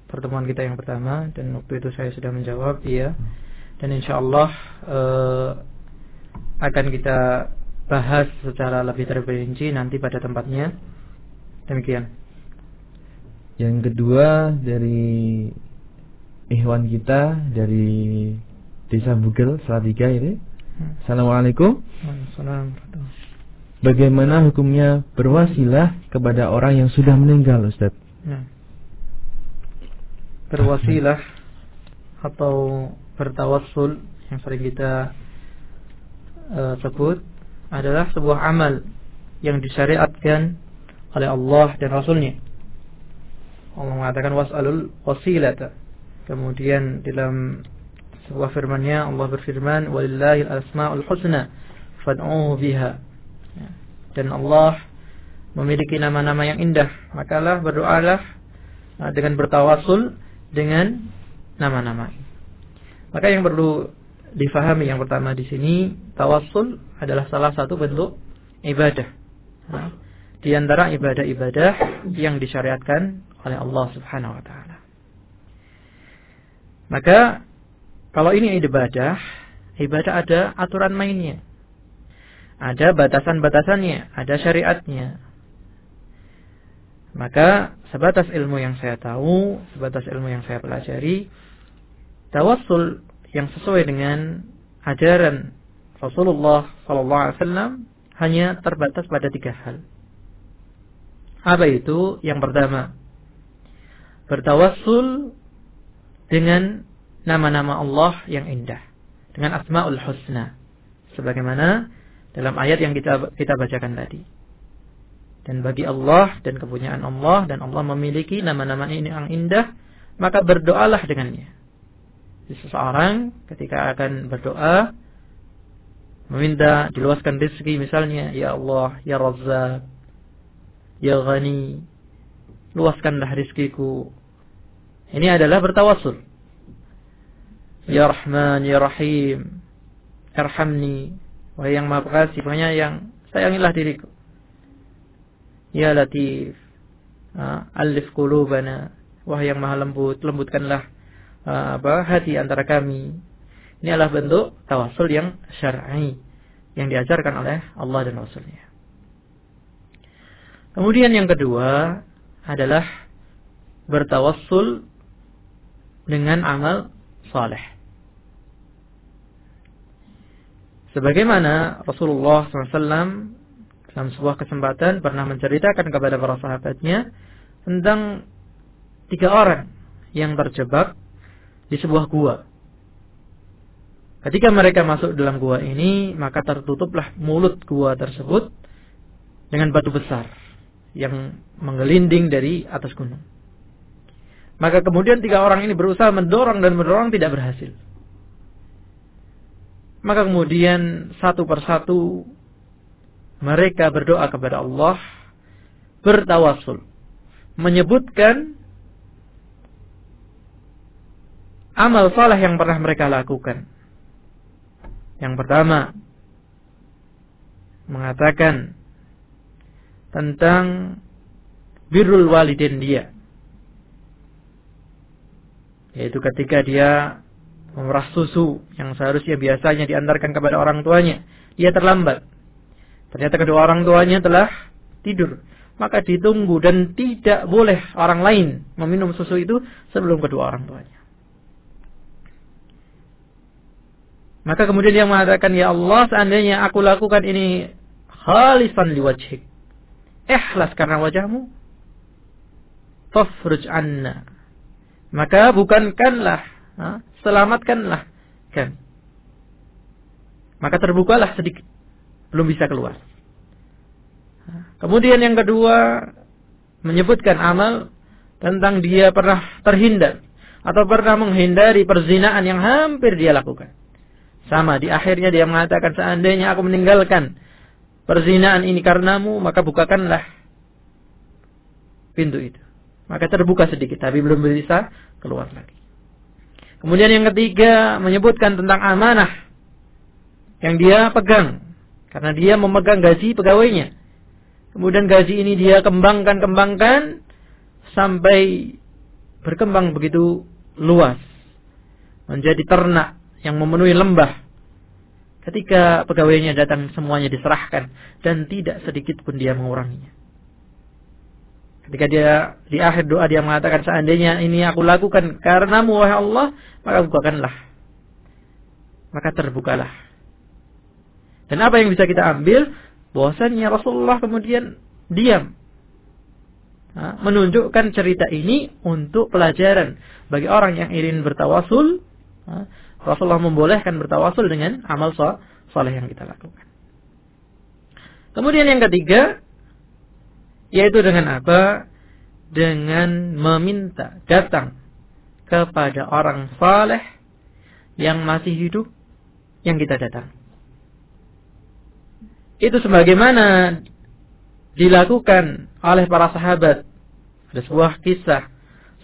pertemuan kita yang pertama dan waktu itu saya sudah menjawab iya dan insya Allah eh, akan kita bahas secara lebih terperinci nanti pada tempatnya demikian Yang kedua dari ikhwan kita dari Desa Bugel Salatiga ini. Assalamualaikum. Waalaikumsalam. Bagaimana hukumnya berwasilah kepada orang yang sudah meninggal, Ustaz? Nah. Berwasilah atau bertawassul yang sering kita eh, sebut adalah sebuah amal yang disyariatkan oleh Allah dan Rasulnya. Allah mengatakan was'alul wasilata. Kemudian dalam sebuah firman-Nya Allah berfirman walillahi asmaul husna fad'uhu biha. Ya. Dan Allah memiliki nama-nama yang indah, makalah berdoalah nah, dengan bertawasul dengan nama-nama. Maka yang perlu difahami yang pertama di sini tawassul adalah salah satu bentuk ibadah. Di antara ibadah-ibadah yang disyariatkan oleh Allah Subhanahu wa taala. Maka kalau ini ibadah, ibadah ada aturan mainnya. Ada batasan-batasannya, ada syariatnya. Maka sebatas ilmu yang saya tahu, sebatas ilmu yang saya pelajari, tawassul yang sesuai dengan ajaran Rasulullah sallallahu alaihi wasallam hanya terbatas pada tiga hal. Apa itu? Yang pertama, bertawassul dengan nama-nama Allah yang indah, dengan asmaul husna. Sebagaimana dalam ayat yang kita kita bacakan tadi. Dan bagi Allah dan kepunyaan Allah dan Allah memiliki nama-nama ini yang indah, maka berdoalah dengannya. Seseorang ketika akan berdoa meminta diluaskan rezeki misalnya ya Allah ya Razzaq ya Ghani luaskanlah rezekiku ini adalah bertawasul ya Rahman ya Rahim irhamni wahai yang maha pengasih pokoknya yang sayangilah diriku ya Latif alif qulubana wahai yang maha lembut lembutkanlah Ah, apa hati antara kami. Ini adalah bentuk tawasul yang syar'i yang diajarkan oleh Allah dan Rasulnya. Kemudian yang kedua adalah bertawassul dengan amal saleh. Sebagaimana Rasulullah SAW dalam sebuah kesempatan pernah menceritakan kepada para sahabatnya tentang tiga orang yang terjebak di sebuah gua. Ketika mereka masuk dalam gua ini, maka tertutuplah mulut gua tersebut dengan batu besar yang menggelinding dari atas gunung. Maka kemudian tiga orang ini berusaha mendorong dan mendorong tidak berhasil. Maka kemudian satu persatu mereka berdoa kepada Allah, bertawasul, menyebutkan amal saleh yang pernah mereka lakukan. Yang pertama, mengatakan tentang birrul walidin dia. Yaitu ketika dia memerah susu yang seharusnya biasanya diantarkan kepada orang tuanya. Dia terlambat. Ternyata kedua orang tuanya telah tidur. Maka ditunggu dan tidak boleh orang lain meminum susu itu sebelum kedua orang tuanya. Maka kemudian dia mengatakan, Ya Allah, seandainya aku lakukan ini khalisan liwajhik. Ikhlas karena wajahmu. Tafruj anna. Maka bukankanlah, ha? selamatkanlah. Kan. Maka terbukalah sedikit. Belum bisa keluar. Kemudian yang kedua, menyebutkan amal tentang dia pernah terhindar atau pernah menghindari perzinaan yang hampir dia lakukan. Sama di akhirnya dia mengatakan seandainya aku meninggalkan perzinaan ini karenamu maka bukakanlah pintu itu. Maka terbuka sedikit tapi belum bisa keluar lagi. Kemudian yang ketiga menyebutkan tentang amanah yang dia pegang karena dia memegang gaji pegawainya. Kemudian gaji ini dia kembangkan kembangkan sampai berkembang begitu luas menjadi ternak yang memenuhi lembah. Ketika pegawainya datang semuanya diserahkan dan tidak sedikit pun dia menguranginya. Ketika dia di akhir doa dia mengatakan seandainya ini aku lakukan karena wahai Allah, maka bukakanlah. Maka terbukalah. Dan apa yang bisa kita ambil? Bahwasannya Rasulullah kemudian diam. menunjukkan cerita ini untuk pelajaran bagi orang yang ingin bertawasul. Rasulullah membolehkan bertawasul dengan amal soleh yang kita lakukan. Kemudian yang ketiga, yaitu dengan apa? Dengan meminta datang kepada orang saleh yang masih hidup yang kita datang. Itu sebagaimana dilakukan oleh para sahabat. Ada sebuah kisah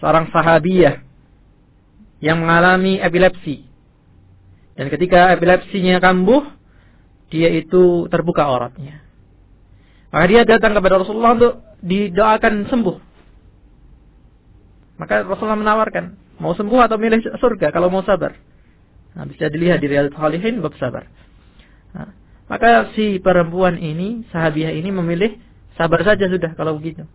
seorang sahabiah yang mengalami epilepsi. Dan ketika epilepsinya kambuh, dia itu terbuka auratnya. Maka dia datang kepada Rasulullah untuk didoakan sembuh. Maka Rasulullah menawarkan, mau sembuh atau milih surga kalau mau sabar. Nah, bisa dilihat di Riyadhus Salihin bab sabar. Nah, maka si perempuan ini, sahabiah ini memilih sabar saja sudah kalau begitu.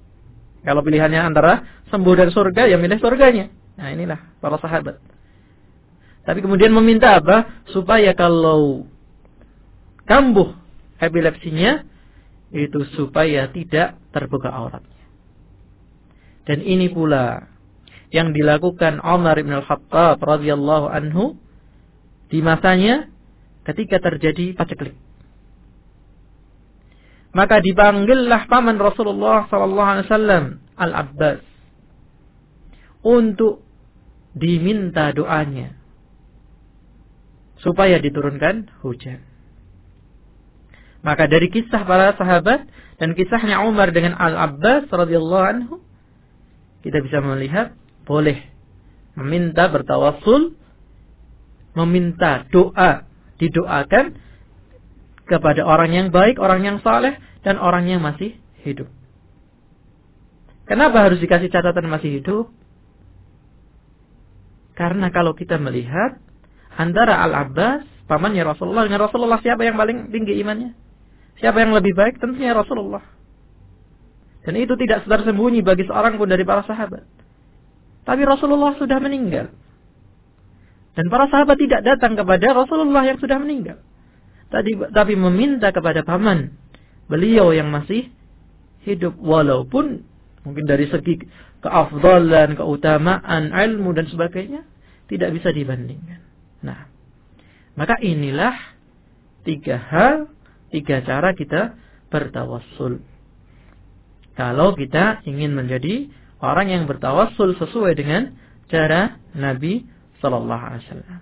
Kalau pilihannya antara sembuh dan surga, ya milih surganya. Nah inilah para sahabat. Tapi kemudian meminta apa? Supaya kalau kambuh epilepsinya, itu supaya tidak terbuka auratnya. Dan ini pula yang dilakukan Umar bin Al-Khattab radhiyallahu anhu di masanya ketika terjadi paceklik. Maka dipanggillah paman Rasulullah sallallahu alaihi wasallam Al-Abbas untuk diminta doanya supaya diturunkan hujan. Maka dari kisah para sahabat dan kisahnya Umar dengan Al-Abbas radhiyallahu anhu kita bisa melihat boleh meminta bertawassul meminta doa didoakan kepada orang yang baik, orang yang saleh dan orang yang masih hidup. Kenapa harus dikasih catatan masih hidup? Karena kalau kita melihat antara Al-Abbas, pamannya Rasulullah dengan Rasulullah siapa yang paling tinggi imannya? Siapa yang lebih baik? Tentunya Rasulullah. Dan itu tidak sembunyi bagi seorang pun dari para sahabat. Tapi Rasulullah sudah meninggal. Dan para sahabat tidak datang kepada Rasulullah yang sudah meninggal. Tadi, tapi meminta kepada paman beliau yang masih hidup. Walaupun mungkin dari segi keafdalan, keutamaan, ilmu dan sebagainya tidak bisa dibandingkan. Nah, maka inilah tiga hal tiga cara kita bertawassul. Kalau kita ingin menjadi orang yang bertawassul sesuai dengan cara Nabi Sallallahu Alaihi Wasallam.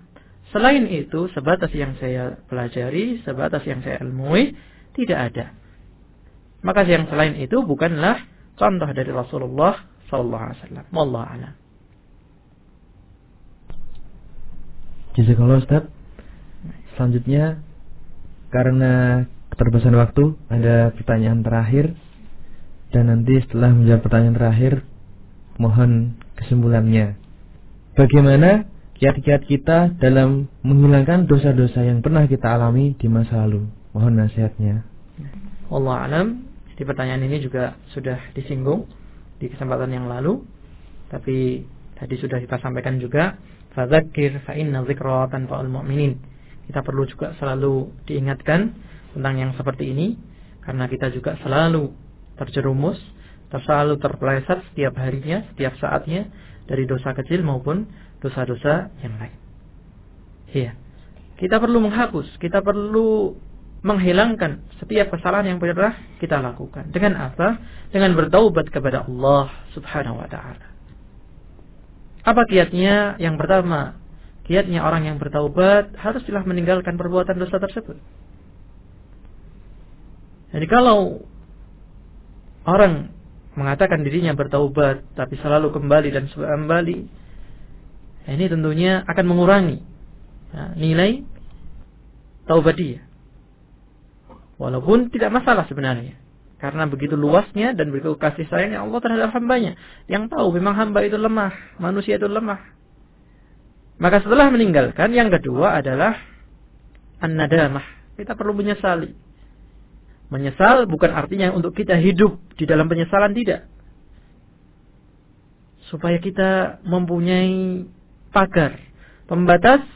Selain itu, sebatas yang saya pelajari, sebatas yang saya ilmui, tidak ada. Maka yang selain itu bukanlah contoh dari Rasulullah Sallallahu Alaihi Wasallam. Wallahu a'lam. Jazakallah Ustaz. Selanjutnya karena keterbatasan waktu ada pertanyaan terakhir dan nanti setelah menjawab pertanyaan terakhir mohon kesimpulannya. Bagaimana kiat-kiat kita dalam menghilangkan dosa-dosa yang pernah kita alami di masa lalu? Mohon nasihatnya. Allah alam. Di pertanyaan ini juga sudah disinggung di kesempatan yang lalu. Tapi tadi sudah kita sampaikan juga. Fadzakir fa inna dzikra tanfa'ul mu'minin. Kita perlu juga selalu diingatkan tentang yang seperti ini karena kita juga selalu terjerumus, selalu terpeleset setiap harinya, setiap saatnya dari dosa kecil maupun dosa-dosa yang lain. Iya. Kita perlu menghapus, kita perlu menghilangkan setiap kesalahan yang pernah kita lakukan. Dengan apa? Dengan bertaubat kepada Allah Subhanahu wa taala. Apa kiatnya? Yang pertama, kiatnya orang yang bertaubat haruslah meninggalkan perbuatan dosa tersebut. Jadi kalau orang mengatakan dirinya bertaubat tapi selalu kembali dan kembali, ini tentunya akan mengurangi ya, nilai taubat dia. Walaupun tidak masalah sebenarnya. Karena begitu luasnya dan begitu kasih sayangnya Allah terhadap hambanya. Yang tahu memang hamba itu lemah. Manusia itu lemah. Maka setelah meninggalkan, yang kedua adalah an-nadamah. Kita perlu menyesali. Menyesal bukan artinya untuk kita hidup di dalam penyesalan, tidak. Supaya kita mempunyai pagar, pembatas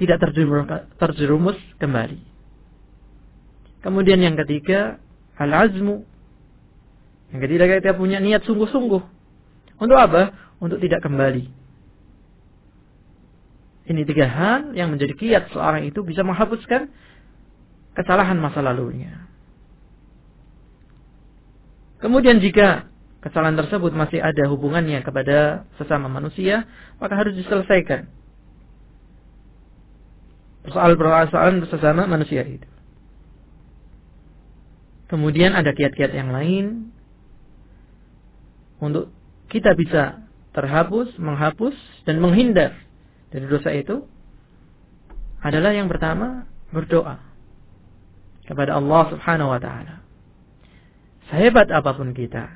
tidak terjerumus kembali. Kemudian yang ketiga, al-azmu. Yang ketiga kita punya niat sungguh-sungguh. Untuk apa? Untuk tidak kembali. Ini tiga hal yang menjadi kiat seorang itu bisa menghapuskan kesalahan masa lalunya. Kemudian jika kesalahan tersebut masih ada hubungannya kepada sesama manusia, maka harus diselesaikan persoalan-persoalan sesama manusia itu. Kemudian ada kiat-kiat yang lain untuk kita bisa terhapus, menghapus dan menghindar dari dosa itu adalah yang pertama berdoa kepada Allah Subhanahu wa taala. Sehebat apa pun kita,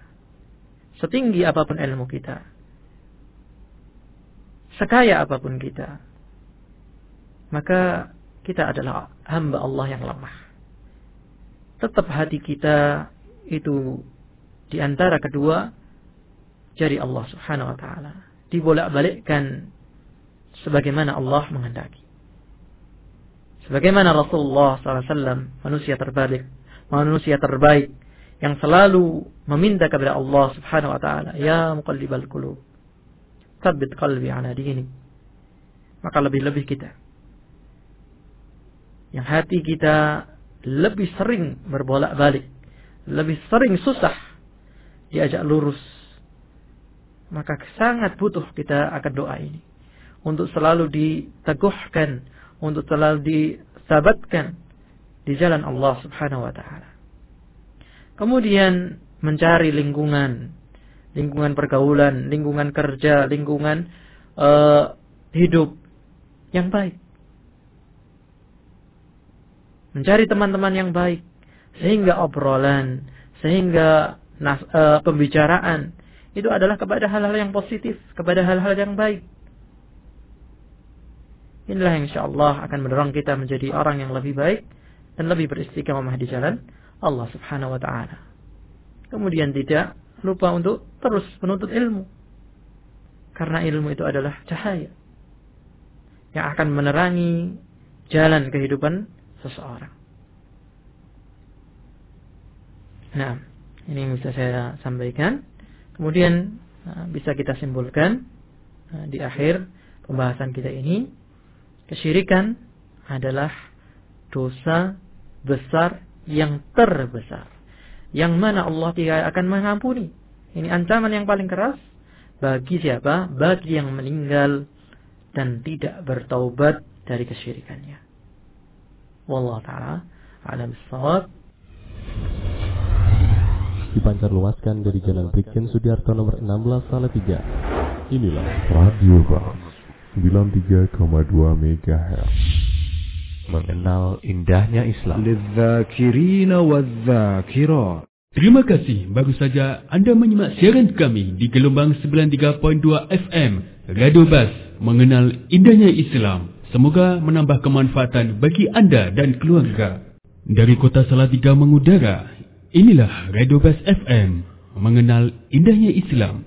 setinggi apa pun ilmu kita, sekaya apa pun kita, maka kita adalah hamba Allah yang lemah. Tetap hati kita itu di antara kedua jari Allah Subhanahu wa taala. Dibolak-balikkan sebagaimana Allah menghendaki. Sebagaimana Rasulullah SAW, manusia terbalik, manusia terbaik, yang selalu meminta kepada Allah Subhanahu wa taala, "Ya muqallibal qulub, tsabbit qalbi ala dinik." Maka lebih-lebih kita yang hati kita lebih sering berbolak-balik, lebih sering susah diajak lurus, maka sangat butuh kita akan doa ini untuk selalu diteguhkan, untuk selalu disabatkan di jalan Allah Subhanahu wa taala. Kemudian mencari lingkungan, lingkungan pergaulan, lingkungan kerja, lingkungan uh, hidup yang baik mencari teman-teman yang baik sehingga obrolan, sehingga nas, e, pembicaraan itu adalah kepada hal-hal yang positif, kepada hal-hal yang baik. Inilah yang insya Allah akan mendorong kita menjadi orang yang lebih baik dan lebih beristiqamah di jalan Allah Subhanahu wa taala. Kemudian tidak lupa untuk terus menuntut ilmu. Karena ilmu itu adalah cahaya yang akan menerangi jalan kehidupan seseorang. Nah, ini yang bisa saya sampaikan. Kemudian uh, bisa kita simpulkan uh, di akhir pembahasan kita ini, kesyirikan adalah dosa besar yang terbesar. Yang mana Allah tidak akan mengampuni. Ini ancaman yang paling keras bagi siapa? Bagi yang meninggal dan tidak bertaubat dari kesyirikannya. Wallah ta'ala alam bisawab. Dipancar luaskan dari Jalan Brigjen Sudiarto nomor 16 Salatiga. Inilah Radio Bang 93,2 MHz. Mengenal indahnya Islam. Terima kasih baru saja Anda menyimak siaran kami di gelombang 93.2 FM Radio Bas Mengenal Indahnya Islam. Semoga menambah kemanfaatan bagi anda dan keluarga. Dari kota Salatiga mengudara, inilah Radio Best FM, mengenal indahnya Islam.